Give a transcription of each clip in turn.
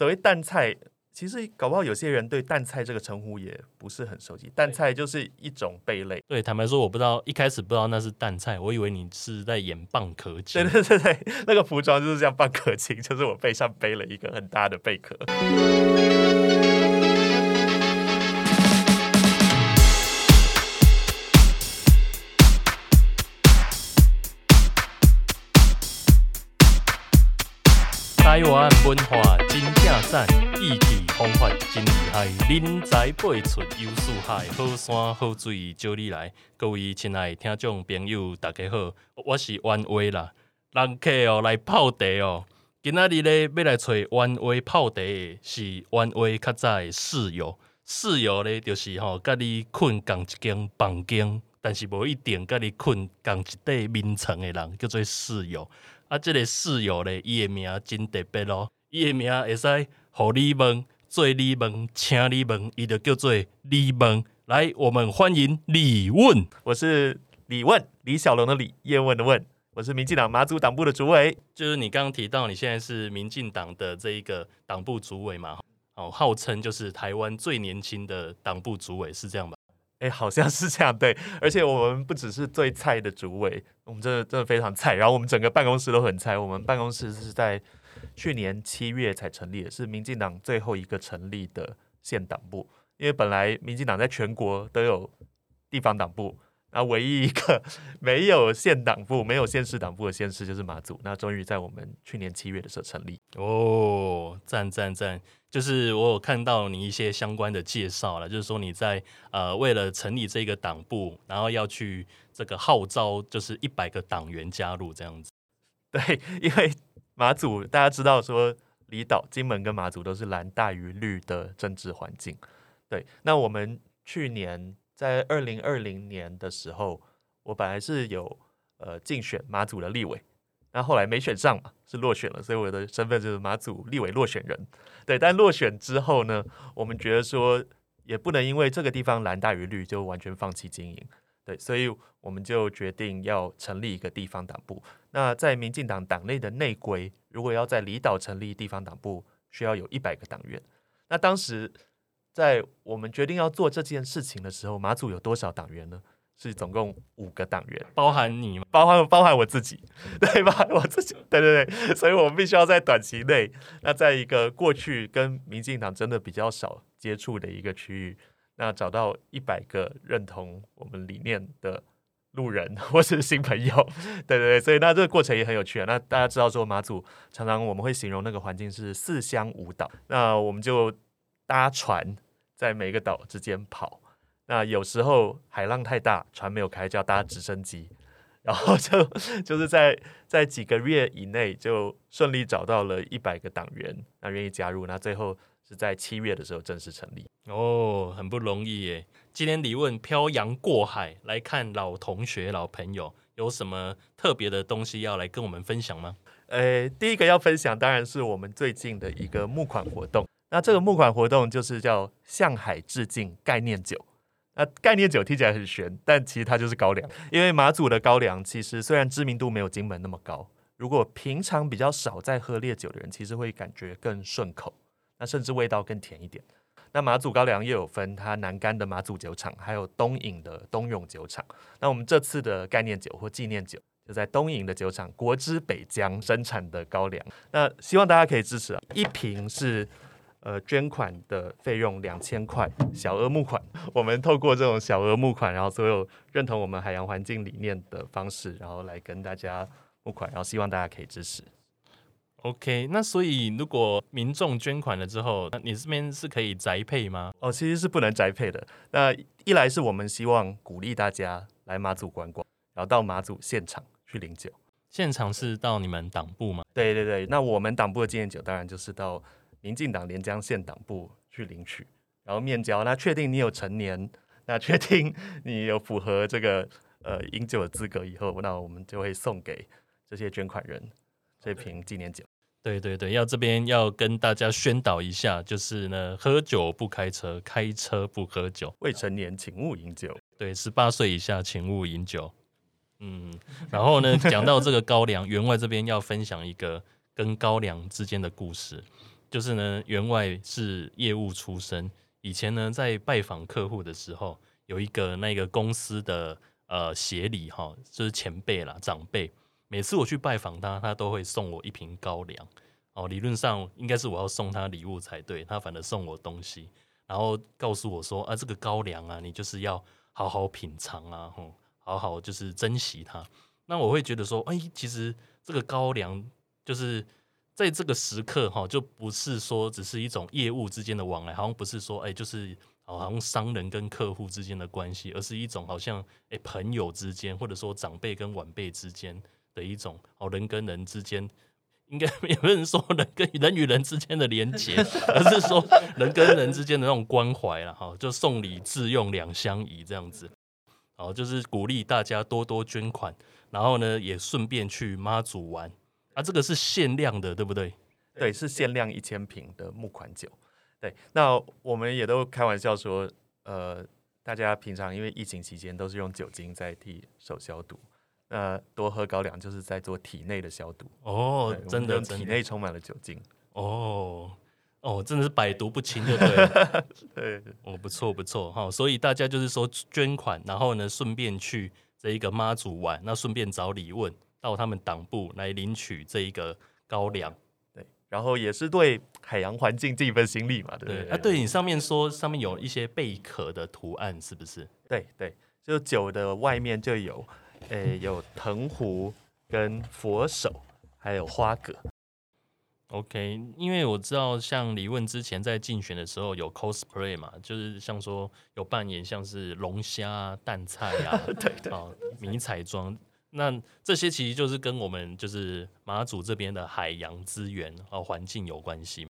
所谓淡菜。其实搞不好有些人对淡菜这个称呼也不是很熟悉。淡菜就是一种贝类。对，坦白说，我不知道一开始不知道那是淡菜，我以为你是在演蚌壳精。对对对对，那个服装就是这样蚌壳精，就是我背上背了一个很大的贝壳。台湾文化真正赞，意气风发真厉害，人才辈出，优四海，好山好水招你来。各位亲爱的听众朋友，大家好，我是袁伟啦。人客哦来泡茶哦，今仔日咧要来找袁伟泡茶的是袁伟较早的室友，室友咧就是吼，甲你困同一间房间，但是无一定甲你困同一块眠床的人，叫做室友。啊，这个室友咧，伊的名真特别咯，伊的名会使互你问，做你问，请你问，伊就叫做李问。来，我们欢迎李问，我是李问，李小龙的李，叶问的问，我是民进党马祖党部的主委。就是你刚刚提到，你现在是民进党的这一个党部主委嘛？哦，号称就是台湾最年轻的党部主委，是这样吧？哎，好像是这样，对，而且我们不只是最菜的主委，我们真的真的非常菜。然后我们整个办公室都很菜。我们办公室是在去年七月才成立的，是民进党最后一个成立的县党部。因为本来民进党在全国都有地方党部，那唯一一个 没有县党部、没有县市党部的县市就是马祖。那终于在我们去年七月的时候成立。哦，赞赞赞！就是我有看到你一些相关的介绍了，就是说你在呃为了成立这个党部，然后要去这个号召，就是一百个党员加入这样子。对，因为马祖大家知道说离岛金门跟马祖都是蓝大于绿的政治环境。对，那我们去年在二零二零年的时候，我本来是有呃竞选马祖的立委。那后来没选上嘛，是落选了，所以我的身份就是马祖立委落选人。对，但落选之后呢，我们觉得说也不能因为这个地方蓝大于绿就完全放弃经营。对，所以我们就决定要成立一个地方党部。那在民进党党内的内规，如果要在离岛成立地方党部，需要有一百个党员。那当时在我们决定要做这件事情的时候，马祖有多少党员呢？是总共五个党员，包含你吗？包含 包含我自己，对吧？我自己，对对对，所以我们必须要在短期内，那在一个过去跟民进党真的比较少接触的一个区域，那找到一百个认同我们理念的路人 或是新朋友，对对对，所以那这个过程也很有趣啊。那大家知道说马祖常常我们会形容那个环境是四乡五岛，那我们就搭船在每个岛之间跑。那有时候海浪太大，船没有开，就要搭直升机，然后就就是在在几个月以内就顺利找到了一百个党员，那愿意加入。那最后是在七月的时候正式成立。哦，很不容易耶。今天李问漂洋过海来看老同学、老朋友，有什么特别的东西要来跟我们分享吗？呃，第一个要分享当然是我们最近的一个募款活动。那这个募款活动就是叫向海致敬概念酒。那概念酒听起来很玄，但其实它就是高粱。因为马祖的高粱其实虽然知名度没有金门那么高，如果平常比较少在喝烈酒的人，其实会感觉更顺口，那甚至味道更甜一点。那马祖高粱又有分它南竿的马祖酒厂，还有东引的东涌酒厂。那我们这次的概念酒或纪念酒，就在东引的酒厂国之北疆生产的高粱。那希望大家可以支持啊，一瓶是。呃，捐款的费用两千块，小额募款。我们透过这种小额募款，然后所有认同我们海洋环境理念的方式，然后来跟大家募款，然后希望大家可以支持。OK，那所以如果民众捐款了之后，那你这边是可以宅配吗？哦，其实是不能宅配的。那一来是我们希望鼓励大家来马祖观光，然后到马祖现场去领酒。现场是到你们党部吗？对对对，那我们党部的纪念酒当然就是到。民进党连江县党部去领取，然后面交。那确定你有成年，那确定你有符合这个呃饮酒的资格以后，那我们就会送给这些捐款人这瓶纪念酒。对对对，要这边要跟大家宣导一下，就是呢，喝酒不开车，开车不喝酒，未成年请勿饮酒。对，十八岁以下请勿饮酒。嗯，然后呢，讲到这个高粱，员外这边要分享一个跟高粱之间的故事。就是呢，员外是业务出身，以前呢在拜访客户的时候，有一个那个公司的呃协理哈，就是前辈啦长辈，每次我去拜访他，他都会送我一瓶高粱。哦，理论上应该是我要送他礼物才对，他反而送我东西，然后告诉我说啊，这个高粱啊，你就是要好好品尝啊，吼，好好就是珍惜它。那我会觉得说，哎，其实这个高粱就是在这个时刻哈，就不是说只是一种业务之间的往来，好像不是说哎，就是好像商人跟客户之间的关系，而是一种好像哎朋友之间，或者说长辈跟晚辈之间的一种哦人跟人之间。应该也不能说人跟人与人之间的连结，而是说人跟人之间的那种关怀了哈，就送礼自用两相宜这样子，好，就是鼓励大家多多捐款，然后呢也顺便去妈祖玩啊，这个是限量的，对不对？对，是限量一千瓶的木款酒。对，那我们也都开玩笑说，呃，大家平常因为疫情期间都是用酒精在替手消毒。呃，多喝高粱就是在做体内的消毒哦，真的，体内充满了酒精哦哦，真的是百毒不侵，就对了，对，哦，不错不错哈，所以大家就是说捐款，然后呢，顺便去这一个妈祖玩，那顺便找李问到他们党部来领取这一个高粱，对，然后也是对海洋环境尽一份心力嘛，对不对？对啊，对你上面说上面有一些贝壳的图案，是不是？对对，就酒的外面就有。诶，有藤壶跟佛手，还有花蛤。OK，因为我知道，像李问之前在竞选的时候有 cosplay 嘛，就是像说有扮演像是龙虾啊、淡菜啊，对对啊，迷彩装。那这些其实就是跟我们就是马祖这边的海洋资源和环境有关系。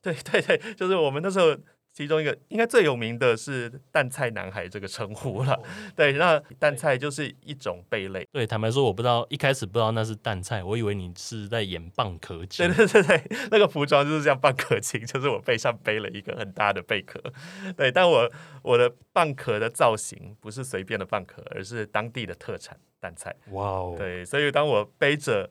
对对对，就是我们那时候。其中一个应该最有名的是“淡菜男孩”这个称呼了。对，那淡菜就是一种贝类。对，坦白说，我不知道一开始不知道那是淡菜，我以为你是在演蚌壳 精。对对对对，那个服装就是像蚌壳精，就是我背上背了一个很大的贝壳。对，但我我的蚌壳的造型不是随便的蚌壳，而是当地的特产淡菜。哇哦！对，所以当我背着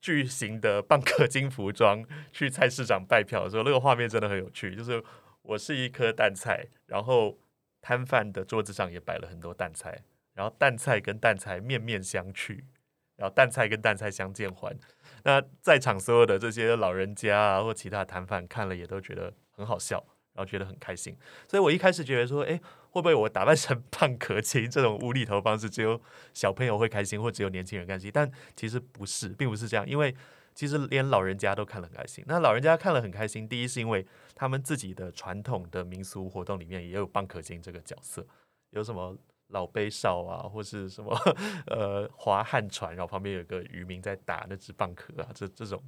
巨型的蚌壳金服装去菜市场拜票的时候，那个画面真的很有趣，就是。我是一颗淡菜，然后摊贩的桌子上也摆了很多淡菜，然后淡菜跟淡菜面面相觑，然后淡菜跟淡菜相见欢。那在场所有的这些老人家啊，或其他摊贩看了也都觉得很好笑，然后觉得很开心。所以我一开始觉得说，哎，会不会我打扮成胖可亲这种无厘头方式，只有小朋友会开心，或只有年轻人开心？但其实不是，并不是这样，因为。其实连老人家都看了很开心。那老人家看了很开心，第一是因为他们自己的传统的民俗活动里面也有蚌壳精这个角色，有什么老杯少啊，或是什么呃划旱船，然后旁边有个渔民在打那只蚌壳啊，这这种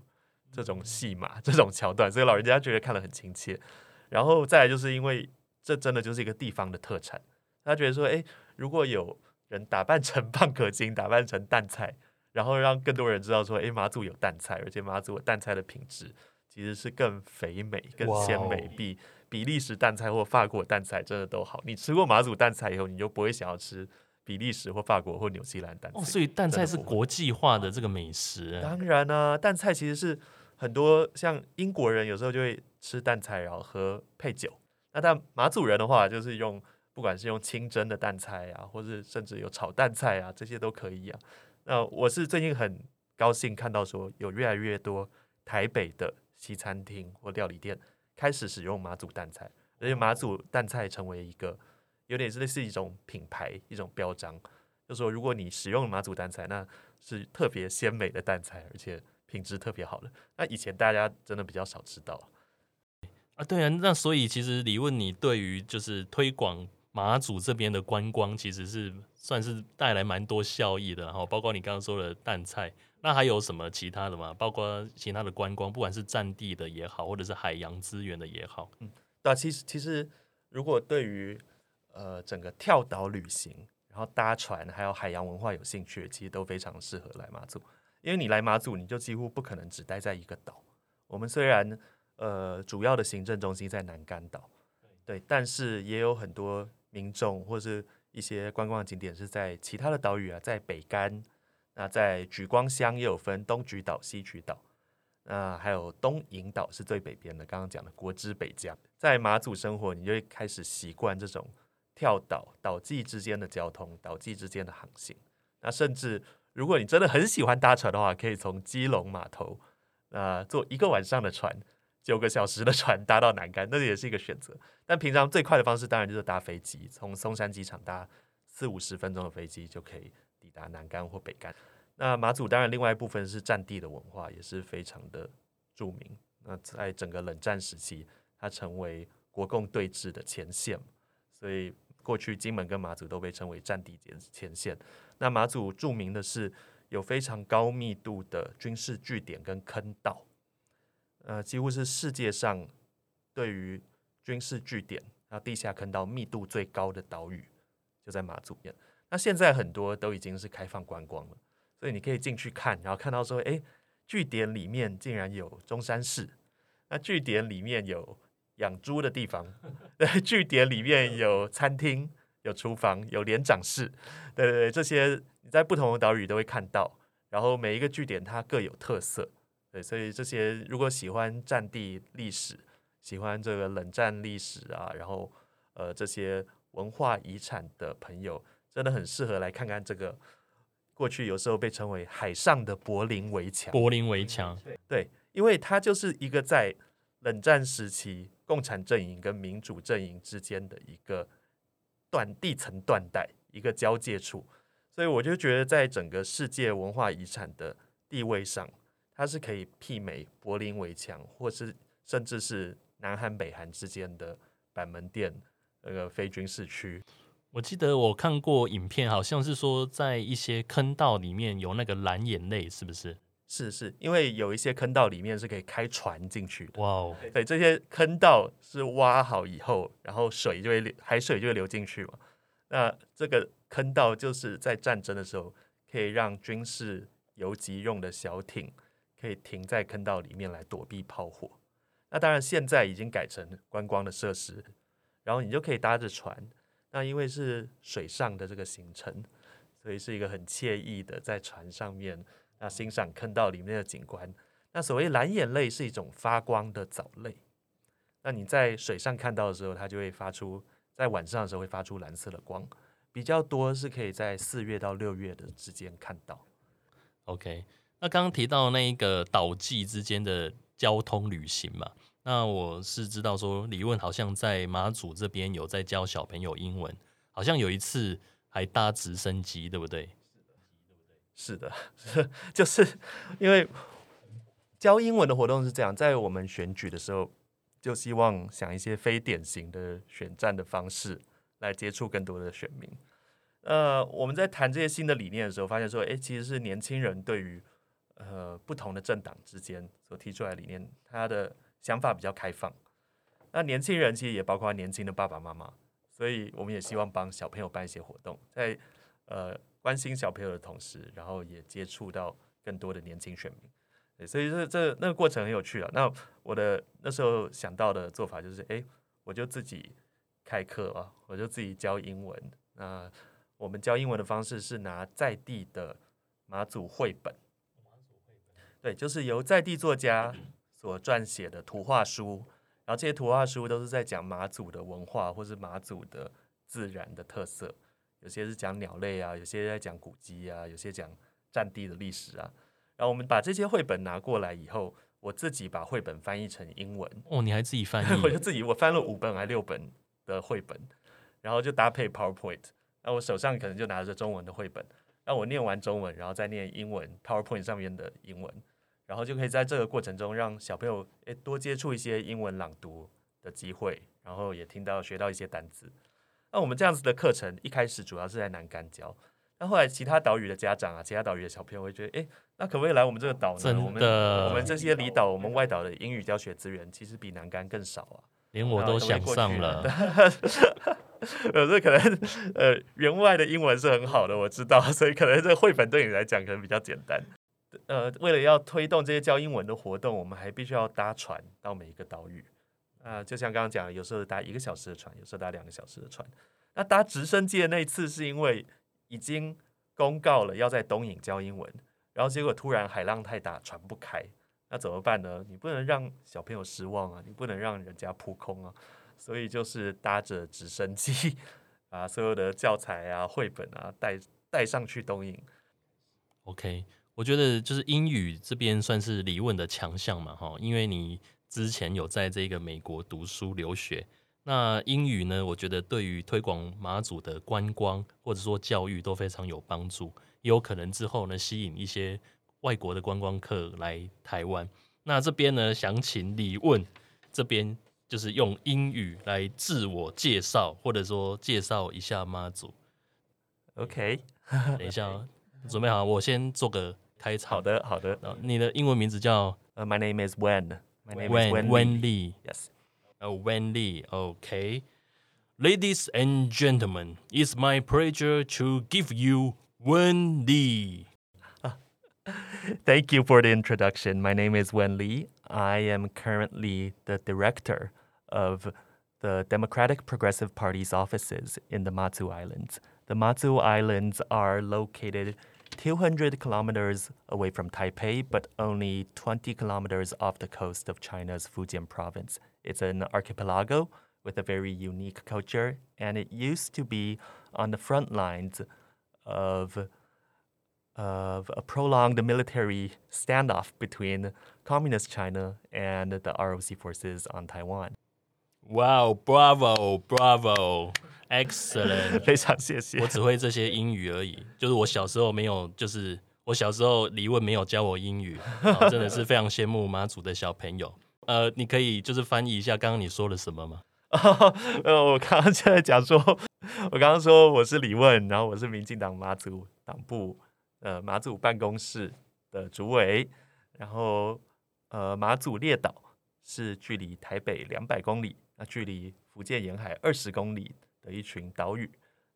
这种戏码这种桥段，所以老人家觉得看了很亲切。然后再来就是因为这真的就是一个地方的特产，他觉得说，哎，如果有人打扮成 蚌壳精，打扮成淡菜。然后让更多人知道说，哎，马祖有淡菜，而且马祖的淡菜的品质其实是更肥美、更鲜美，比比利时淡菜或法国淡菜真的都好。你吃过马祖淡菜以后，你就不会想要吃比利时或法国或纽西兰淡菜。哦，所以淡菜是国际化的这个美食。当然呢，淡菜其实是很多像英国人有时候就会吃淡菜，然后喝配酒。那但马祖人的话，就是用不管是用清蒸的淡菜啊，或是甚至有炒淡菜啊，这些都可以啊。那我是最近很高兴看到说，有越来越多台北的西餐厅或料理店开始使用马祖淡菜，而且马祖淡菜成为一个有点类似一种品牌、一种标章，就说如果你使用马祖淡菜，那是特别鲜美的淡菜，而且品质特别好的。那以前大家真的比较少知道啊，对啊，那所以其实李问你对于就是推广。马祖这边的观光其实是算是带来蛮多效益的，然后包括你刚刚说的淡菜，那还有什么其他的吗？包括其他的观光，不管是占地的也好，或者是海洋资源的也好，嗯，对，其实其实如果对于呃整个跳岛旅行，然后搭船还有海洋文化有兴趣，其实都非常适合来马祖，因为你来马祖，你就几乎不可能只待在一个岛。我们虽然呃主要的行政中心在南竿岛，对，但是也有很多。民众或是一些观光景点是在其他的岛屿啊，在北竿，那在莒光乡也有分东莒岛、西莒岛。那还有东引岛是最北边的，刚刚讲的国之北疆，在马祖生活，你就会开始习惯这种跳岛岛际之间的交通，岛际之间的航行。那甚至如果你真的很喜欢搭船的话，可以从基隆码头，呃，坐一个晚上的船，九个小时的船搭到南竿，那也是一个选择。但平常最快的方式当然就是搭飞机，从松山机场搭四五十分钟的飞机就可以抵达南竿或北竿。那马祖当然另外一部分是战地的文化，也是非常的著名。那在整个冷战时期，它成为国共对峙的前线，所以过去金门跟马祖都被称为战地前线。那马祖著名的是有非常高密度的军事据点跟坑道，呃，几乎是世界上对于军事据点然后地下坑道密度最高的岛屿，就在马祖边。那现在很多都已经是开放观光了。所以你可以进去看，然后看到说，哎，据点里面竟然有中山市，那据点里面有养猪的地方，对，据点里面有餐厅、有厨房、有连长室，对对对，这些你在不同的岛屿都会看到。然后每一个据点它各有特色，对，所以这些如果喜欢战地历史、喜欢这个冷战历史啊，然后呃这些文化遗产的朋友，真的很适合来看看这个。过去有时候被称为海上的柏林围墙，柏林围墙，对，因为它就是一个在冷战时期共产阵营跟民主阵营之间的一个断地层断带，一个交界处，所以我就觉得在整个世界文化遗产的地位上，它是可以媲美柏林围墙，或是甚至是南韩北韩之间的板门店那个非军事区。我记得我看过影片，好像是说在一些坑道里面有那个蓝眼泪，是不是？是是，因为有一些坑道里面是可以开船进去的。哇哦！对，这些坑道是挖好以后，然后水就会流，海水就会流进去嘛。那这个坑道就是在战争的时候可以让军事游击用的小艇可以停在坑道里面来躲避炮火。那当然现在已经改成观光的设施，然后你就可以搭着船。那因为是水上的这个行程，所以是一个很惬意的在船上面，那欣赏坑道里面的景观。那所谓蓝眼泪是一种发光的藻类，那你在水上看到的时候，它就会发出在晚上的时候会发出蓝色的光，比较多是可以在四月到六月的之间看到。OK，那刚刚提到那一个岛际之间的交通旅行嘛。那我是知道说，理论好像在马祖这边有在教小朋友英文，好像有一次还搭直升机，对不对？是的，是的，就是因为教英文的活动是这样，在我们选举的时候，就希望想一些非典型的选战的方式来接触更多的选民。呃，我们在谈这些新的理念的时候，发现说，诶，其实是年轻人对于呃不同的政党之间所提出来的理念，他的。想法比较开放，那年轻人其实也包括年轻的爸爸妈妈，所以我们也希望帮小朋友办一些活动，在呃关心小朋友的同时，然后也接触到更多的年轻选民。所以这这那个过程很有趣啊。那我的那时候想到的做法就是，哎，我就自己开课啊，我就自己教英文。那我们教英文的方式是拿在地的马祖绘本，对，就是由在地作家。所撰写的图画书，然后这些图画书都是在讲马祖的文化或是马祖的自然的特色，有些是讲鸟类啊，有些在讲古迹啊，有些讲战地的历史啊。然后我们把这些绘本拿过来以后，我自己把绘本翻译成英文。哦，你还自己翻译？我就自己，我翻了五本还六本的绘本，然后就搭配 PowerPoint。那我手上可能就拿着中文的绘本，那我念完中文，然后再念英文 PowerPoint 上面的英文。然后就可以在这个过程中让小朋友诶多接触一些英文朗读的机会，然后也听到学到一些单词。那我们这样子的课程一开始主要是在南干教，那后来其他岛屿的家长啊，其他岛屿的小朋友会觉得，诶，那可不可以来我们这个岛呢？我们我们这些离岛，我们外岛的英语教学资源其实比南干更少啊，连我都想上了。呃，这可能呃员外的英文是很好的，我知道，所以可能这绘本对你来讲可能比较简单。呃，为了要推动这些教英文的活动，我们还必须要搭船到每一个岛屿。啊、就像刚刚讲的，有时候搭一个小时的船，有时候搭两个小时的船。那搭直升机的那一次，是因为已经公告了要在东引教英文，然后结果突然海浪太大，船不开，那怎么办呢？你不能让小朋友失望啊，你不能让人家扑空啊，所以就是搭着直升机，把所有的教材啊、绘本啊带带上去东引。OK，我觉得就是英语这边算是李问的强项嘛，哈，因为你之前有在这个美国读书留学。那英语呢？我觉得对于推广马祖的观光或者说教育都非常有帮助，也有可能之后呢吸引一些外国的观光客来台湾。那这边呢，想请李问这边就是用英语来自我介绍，或者说介绍一下妈祖。OK，等一下哦，准备好，我先做个开场。好的，好的。你的英文名字叫？My name is Wen. My name is Wen Wen Lee. Yes. Oh, Wen Lee, okay. Ladies and gentlemen, it's my pleasure to give you Wen Lee. Thank you for the introduction. My name is Wen Lee. I am currently the director of the Democratic Progressive Party's offices in the Matsu Islands. The Matsu Islands are located 200 kilometers away from Taipei, but only 20 kilometers off the coast of China's Fujian province. It's an archipelago with a very unique culture, and it used to be on the front lines of, of a prolonged military standoff between Communist China and the ROC forces on Taiwan. Wow, bravo, bravo. Excellent，非常谢谢。我只会这些英语而已，就是我小时候没有，就是我小时候李问没有教我英语，哦，真的是非常羡慕马祖的小朋友。呃，你可以就是翻译一下刚刚你说了什么吗？呃，我刚刚就在讲说，我刚刚说我是李问，然后我是民进党马祖党部呃马祖办公室的主委，然后呃马祖列岛是距离台北两百公里，那距离福建沿海二十公里。的一群岛屿，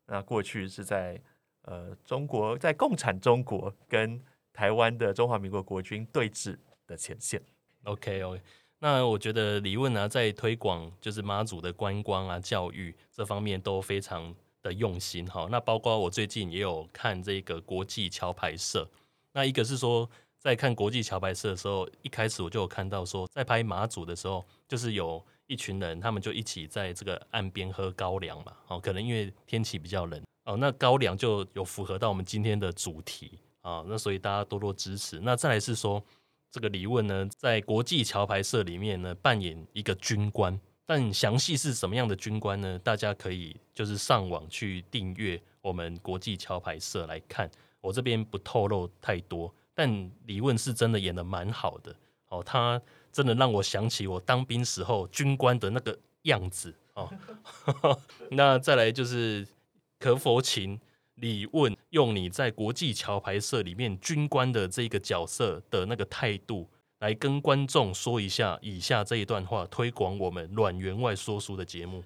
那过去是在呃中国，在共产中国跟台湾的中华民国国军对峙的前线。OK OK，那我觉得李问呢，在推广就是马祖的观光啊、教育这方面都非常的用心哈。那包括我最近也有看这个国际桥牌社，那一个是说在看国际桥牌社的时候，一开始我就有看到说，在拍马祖的时候，就是有。一群人，他们就一起在这个岸边喝高粱嘛。哦，可能因为天气比较冷哦，那高粱就有符合到我们今天的主题啊。那所以大家多多支持。那再来是说，这个李问呢，在国际桥牌社里面呢，扮演一个军官，但详细是什么样的军官呢？大家可以就是上网去订阅我们国际桥牌社来看。我这边不透露太多，但李问是真的演得蛮好的哦，他。真的让我想起我当兵时候军官的那个样子哦。那再来就是，可否请李问用你在国际桥牌社里面军官的这个角色的那个态度，来跟观众说一下以下这一段话，推广我们阮员外说书的节目。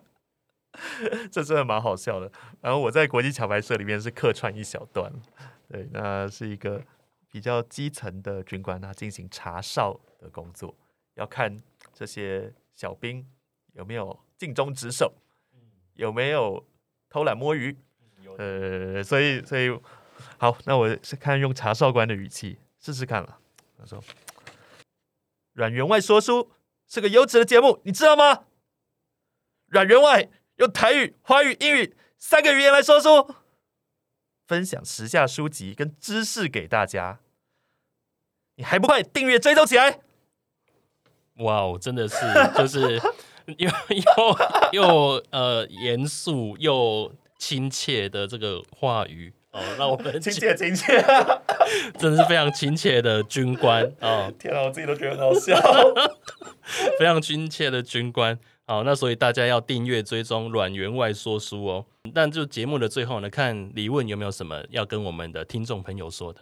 这真的蛮好笑的。然后我在国际桥牌社里面是客串一小段，对，那是一个。比较基层的军官，他进行查哨的工作，要看这些小兵有没有尽忠职守，有没有偷懒摸鱼。呃，所以，所以，好，那我是看用查哨官的语气试试看了。他说：“阮员外说书是个优质的节目，你知道吗？阮员外用台语、华语、英语三个语言来说书。”分享时下书籍跟知识给大家，你还不快订阅追踪起来？哇哦，真的是就是 又又又呃严肃又亲切的这个话语哦，让我们亲切亲切，真的是非常亲切的军官哦！天啊，我自己都觉得很好笑，非常亲切的军官。好，那所以大家要订阅追踪阮员外说书哦。但就节目的最后呢，看李问有没有什么要跟我们的听众朋友说的。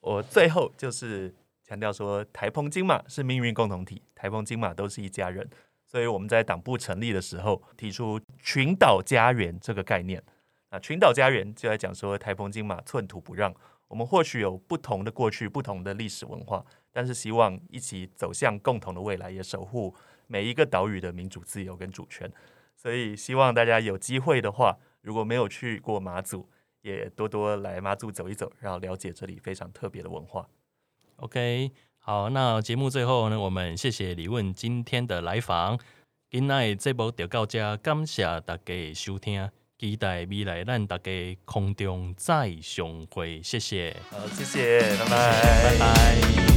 我最后就是强调说，台澎金马是命运共同体，台澎金马都是一家人。所以我们在党部成立的时候提出“群岛家园”这个概念。那“群岛家园”就在讲说，台澎金马寸土不让。我们或许有不同的过去、不同的历史文化，但是希望一起走向共同的未来，也守护。每一个岛屿的民主自由跟主权，所以希望大家有机会的话，如果没有去过马祖，也多多来马祖走一走，然后了解这里非常特别的文化。OK，好，那节目最后呢，我们谢谢李问今天的来访。今天这部就到这，感谢大家的收听，期待未来咱大家空中再相会，谢谢。好，谢谢，拜拜，拜拜。